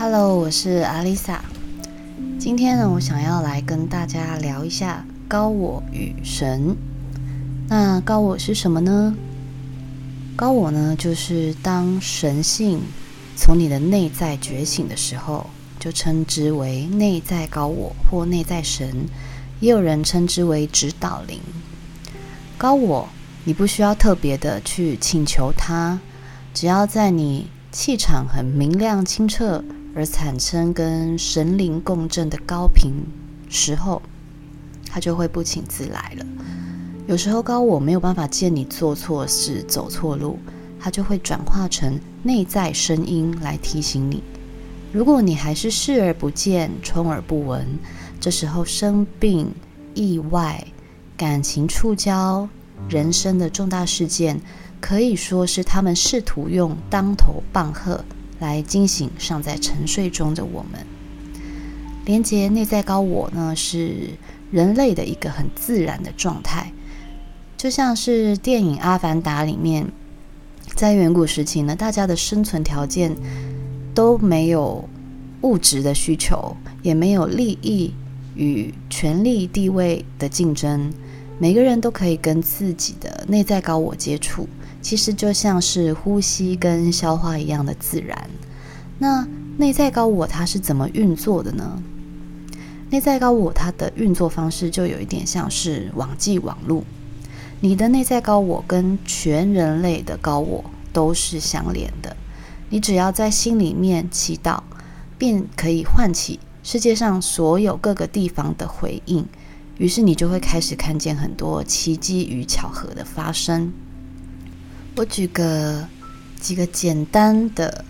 Hello，我是阿丽萨。今天呢，我想要来跟大家聊一下高我与神。那高我是什么呢？高我呢，就是当神性从你的内在觉醒的时候，就称之为内在高我或内在神，也有人称之为指导灵。高我，你不需要特别的去请求它，只要在你气场很明亮清澈。而产生跟神灵共振的高频时候，它就会不请自来了。有时候高我没有办法见你做错事、走错路，它就会转化成内在声音来提醒你。如果你还是视而不见、充耳不闻，这时候生病、意外、感情触礁、人生的重大事件，可以说是他们试图用当头棒喝。来惊醒尚在沉睡中的我们。连接内在高我呢，是人类的一个很自然的状态，就像是电影《阿凡达》里面，在远古时期呢，大家的生存条件都没有物质的需求，也没有利益与权力地位的竞争，每个人都可以跟自己的内在高我接触。其实就像是呼吸跟消化一样的自然。那内在高我它是怎么运作的呢？内在高我它的运作方式就有一点像是网际网路。你的内在高我跟全人类的高我都是相连的。你只要在心里面祈祷，便可以唤起世界上所有各个地方的回应。于是你就会开始看见很多奇迹与巧合的发生。我举个几个简单的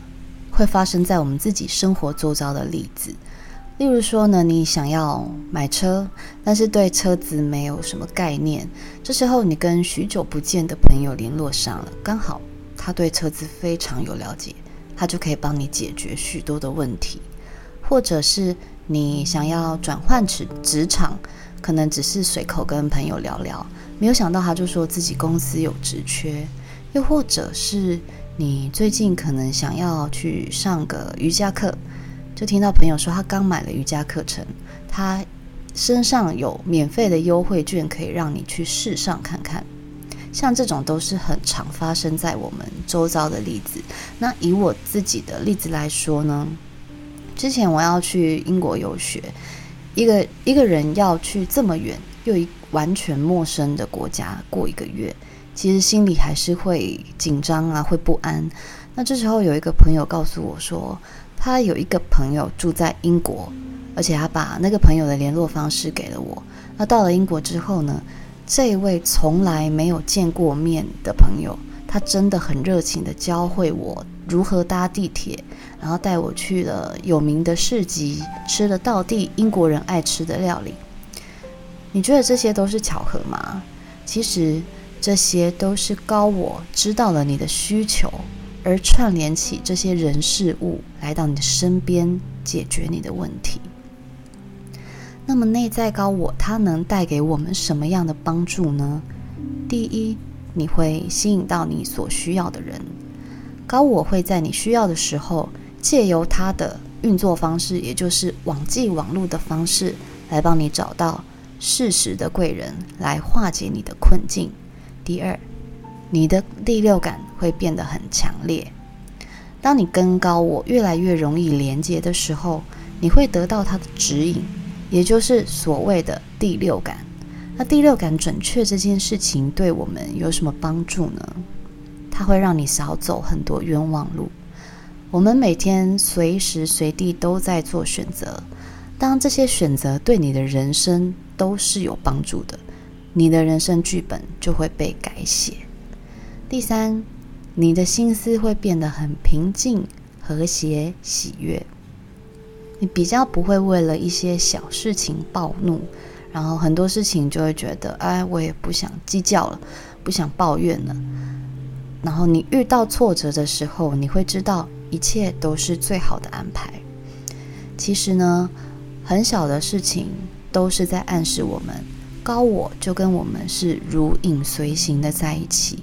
会发生在我们自己生活周遭的例子，例如说呢，你想要买车，但是对车子没有什么概念，这时候你跟许久不见的朋友联络上了，刚好他对车子非常有了解，他就可以帮你解决许多的问题，或者是你想要转换职职场，可能只是随口跟朋友聊聊，没有想到他就说自己公司有职缺。又或者是你最近可能想要去上个瑜伽课，就听到朋友说他刚买了瑜伽课程，他身上有免费的优惠券可以让你去试上看看。像这种都是很常发生在我们周遭的例子。那以我自己的例子来说呢，之前我要去英国游学，一个一个人要去这么远又一完全陌生的国家过一个月。其实心里还是会紧张啊，会不安。那这时候有一个朋友告诉我说，他有一个朋友住在英国，而且他把那个朋友的联络方式给了我。那到了英国之后呢，这位从来没有见过面的朋友，他真的很热情的教会我如何搭地铁，然后带我去了有名的市集，吃了道地英国人爱吃的料理。你觉得这些都是巧合吗？其实。这些都是高我知道了你的需求，而串联起这些人事物来到你的身边，解决你的问题。那么内在高我它能带给我们什么样的帮助呢？第一，你会吸引到你所需要的人。高我会在你需要的时候，借由它的运作方式，也就是网际网络的方式，来帮你找到适时的贵人，来化解你的困境。第二，你的第六感会变得很强烈。当你跟高我越来越容易连接的时候，你会得到它的指引，也就是所谓的第六感。那第六感准确这件事情对我们有什么帮助呢？它会让你少走很多冤枉路。我们每天随时随地都在做选择，当这些选择对你的人生都是有帮助的。你的人生剧本就会被改写。第三，你的心思会变得很平静、和谐、喜悦。你比较不会为了一些小事情暴怒，然后很多事情就会觉得，哎，我也不想计较了，不想抱怨了。然后你遇到挫折的时候，你会知道一切都是最好的安排。其实呢，很小的事情都是在暗示我们。高我就跟我们是如影随形的在一起，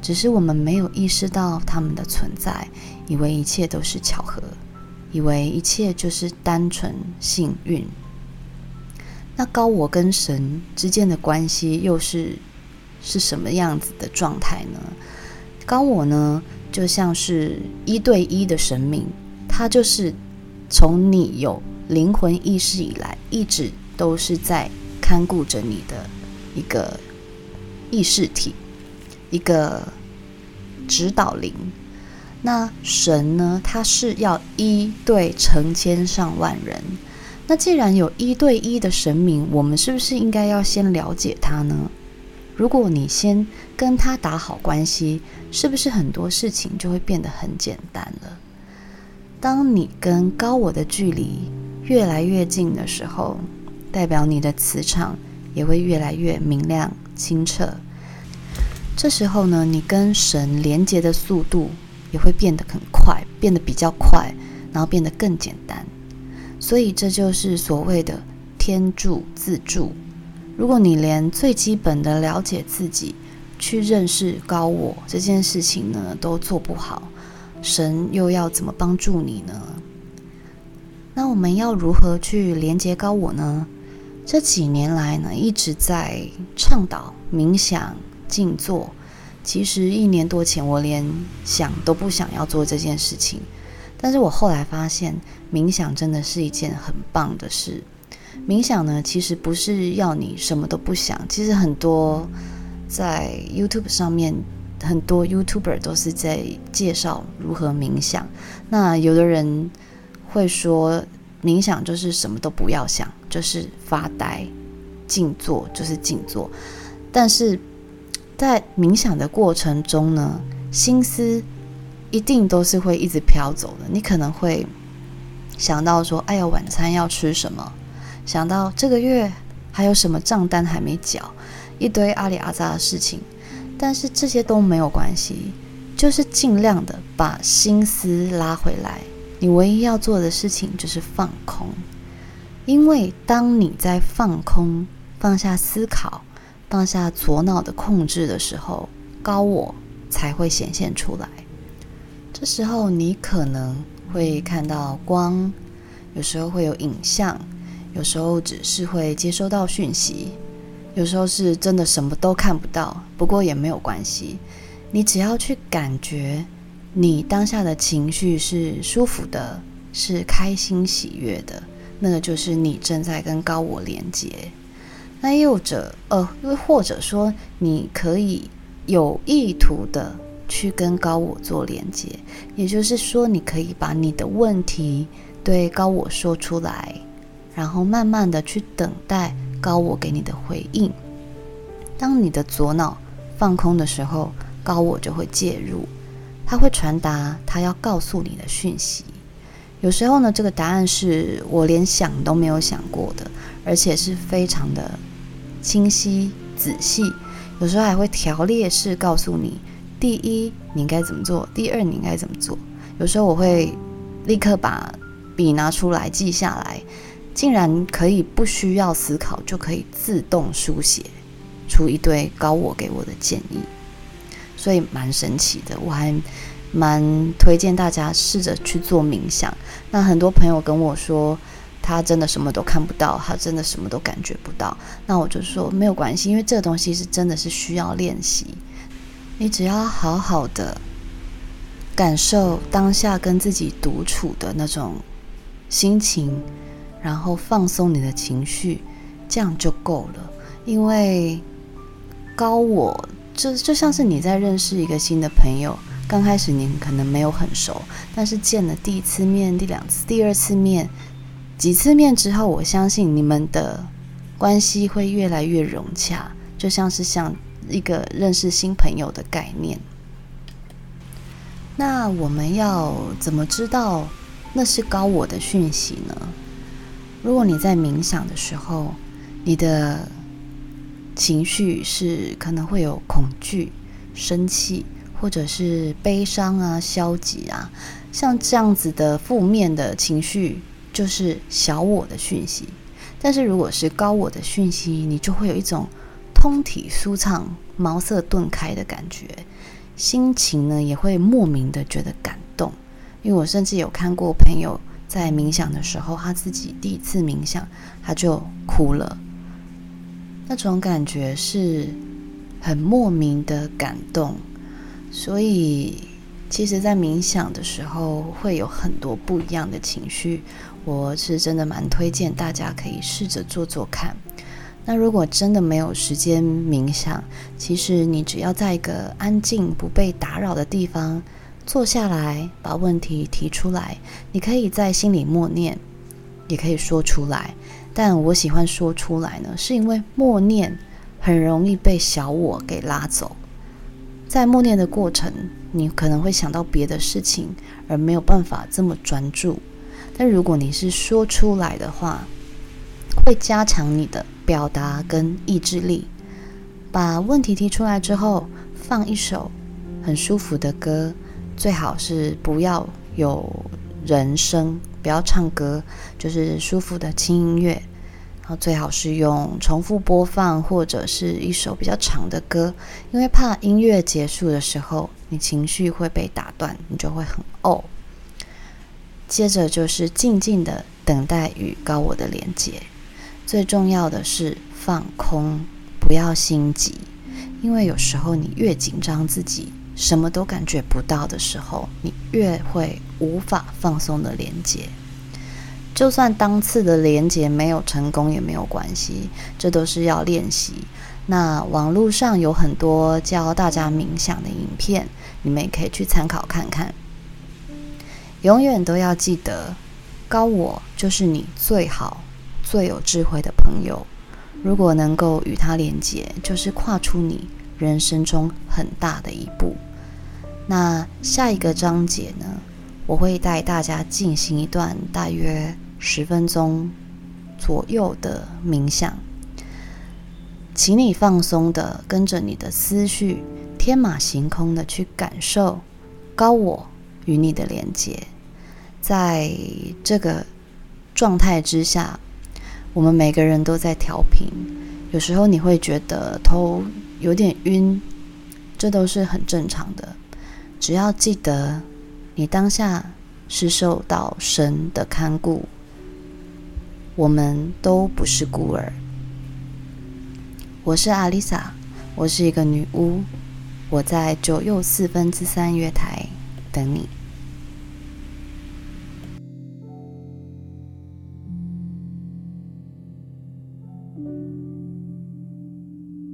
只是我们没有意识到他们的存在，以为一切都是巧合。以为一切就是单纯幸运。那高我跟神之间的关系又是是什么样子的状态呢？高我呢，就像是一对一的神明，他就是从你有灵魂意识以来，一直都是在看顾着你的一个意识体，一个指导灵。那神呢？他是要一对成千上万人。那既然有一对一的神明，我们是不是应该要先了解他呢？如果你先跟他打好关系，是不是很多事情就会变得很简单了？当你跟高我的距离越来越近的时候，代表你的磁场也会越来越明亮清澈。这时候呢，你跟神连接的速度。也会变得很快，变得比较快，然后变得更简单。所以这就是所谓的天助自助。如果你连最基本的了解自己、去认识高我这件事情呢都做不好，神又要怎么帮助你呢？那我们要如何去连接高我呢？这几年来呢，一直在倡导冥想、静坐。其实一年多前，我连想都不想要做这件事情。但是我后来发现，冥想真的是一件很棒的事。冥想呢，其实不是要你什么都不想。其实很多在 YouTube 上面，很多 YouTuber 都是在介绍如何冥想。那有的人会说，冥想就是什么都不要想，就是发呆、静坐，就是静坐。但是在冥想的过程中呢，心思一定都是会一直飘走的。你可能会想到说：“哎呀，晚餐要吃什么？”想到这个月还有什么账单还没缴，一堆阿里阿扎的事情。但是这些都没有关系，就是尽量的把心思拉回来。你唯一要做的事情就是放空，因为当你在放空、放下思考。放下左脑的控制的时候，高我才会显现出来。这时候你可能会看到光，有时候会有影像，有时候只是会接收到讯息，有时候是真的什么都看不到。不过也没有关系，你只要去感觉你当下的情绪是舒服的，是开心喜悦的，那个就是你正在跟高我连接。那又者，呃，又或者说，你可以有意图的去跟高我做连接，也就是说，你可以把你的问题对高我说出来，然后慢慢的去等待高我给你的回应。当你的左脑放空的时候，高我就会介入，他会传达他要告诉你的讯息。有时候呢，这个答案是我连想都没有想过的，而且是非常的。清晰仔细，有时候还会条列式告诉你：第一，你应该怎么做；第二，你应该怎么做。有时候我会立刻把笔拿出来记下来，竟然可以不需要思考就可以自动书写出一堆高我给我的建议，所以蛮神奇的。我还蛮推荐大家试着去做冥想。那很多朋友跟我说。他真的什么都看不到，他真的什么都感觉不到。那我就说没有关系，因为这东西是真的是需要练习。你只要好好的感受当下跟自己独处的那种心情，然后放松你的情绪，这样就够了。因为高我就就像是你在认识一个新的朋友，刚开始你可能没有很熟，但是见了第一次面、第两次、第二次面。几次面之后，我相信你们的关系会越来越融洽，就像是像一个认识新朋友的概念。那我们要怎么知道那是高我的讯息呢？如果你在冥想的时候，你的情绪是可能会有恐惧、生气，或者是悲伤啊、消极啊，像这样子的负面的情绪。就是小我的讯息，但是如果是高我的讯息，你就会有一种通体舒畅、茅塞顿开的感觉，心情呢也会莫名的觉得感动。因为我甚至有看过朋友在冥想的时候，他自己第一次冥想，他就哭了。那种感觉是很莫名的感动，所以其实，在冥想的时候会有很多不一样的情绪。我是真的蛮推荐大家可以试着做做看。那如果真的没有时间冥想，其实你只要在一个安静、不被打扰的地方。坐下来，把问题提出来。你可以在心里默念，也可以说出来。但我喜欢说出来呢，是因为默念很容易被小我给拉走。在默念的过程，你可能会想到别的事情，而没有办法这么专注。但如果你是说出来的话，会加强你的表达跟意志力。把问题提出来之后，放一首很舒服的歌。最好是不要有人声，不要唱歌，就是舒服的轻音乐。然后最好是用重复播放或者是一首比较长的歌，因为怕音乐结束的时候你情绪会被打断，你就会很哦。接着就是静静的等待与高我的连接。最重要的是放空，不要心急，因为有时候你越紧张自己。什么都感觉不到的时候，你越会无法放松的连接。就算当次的连接没有成功也没有关系，这都是要练习。那网络上有很多教大家冥想的影片，你们也可以去参考看看。永远都要记得，高我就是你最好、最有智慧的朋友。如果能够与他连接，就是跨出你人生中很大的一步。那下一个章节呢，我会带大家进行一段大约十分钟左右的冥想，请你放松的跟着你的思绪天马行空的去感受高我与你的连接。在这个状态之下，我们每个人都在调频，有时候你会觉得头有点晕，这都是很正常的。只要记得，你当下是受到神的看顾，我们都不是孤儿。我是阿丽萨，我是一个女巫，我在九又四分之三月台等你。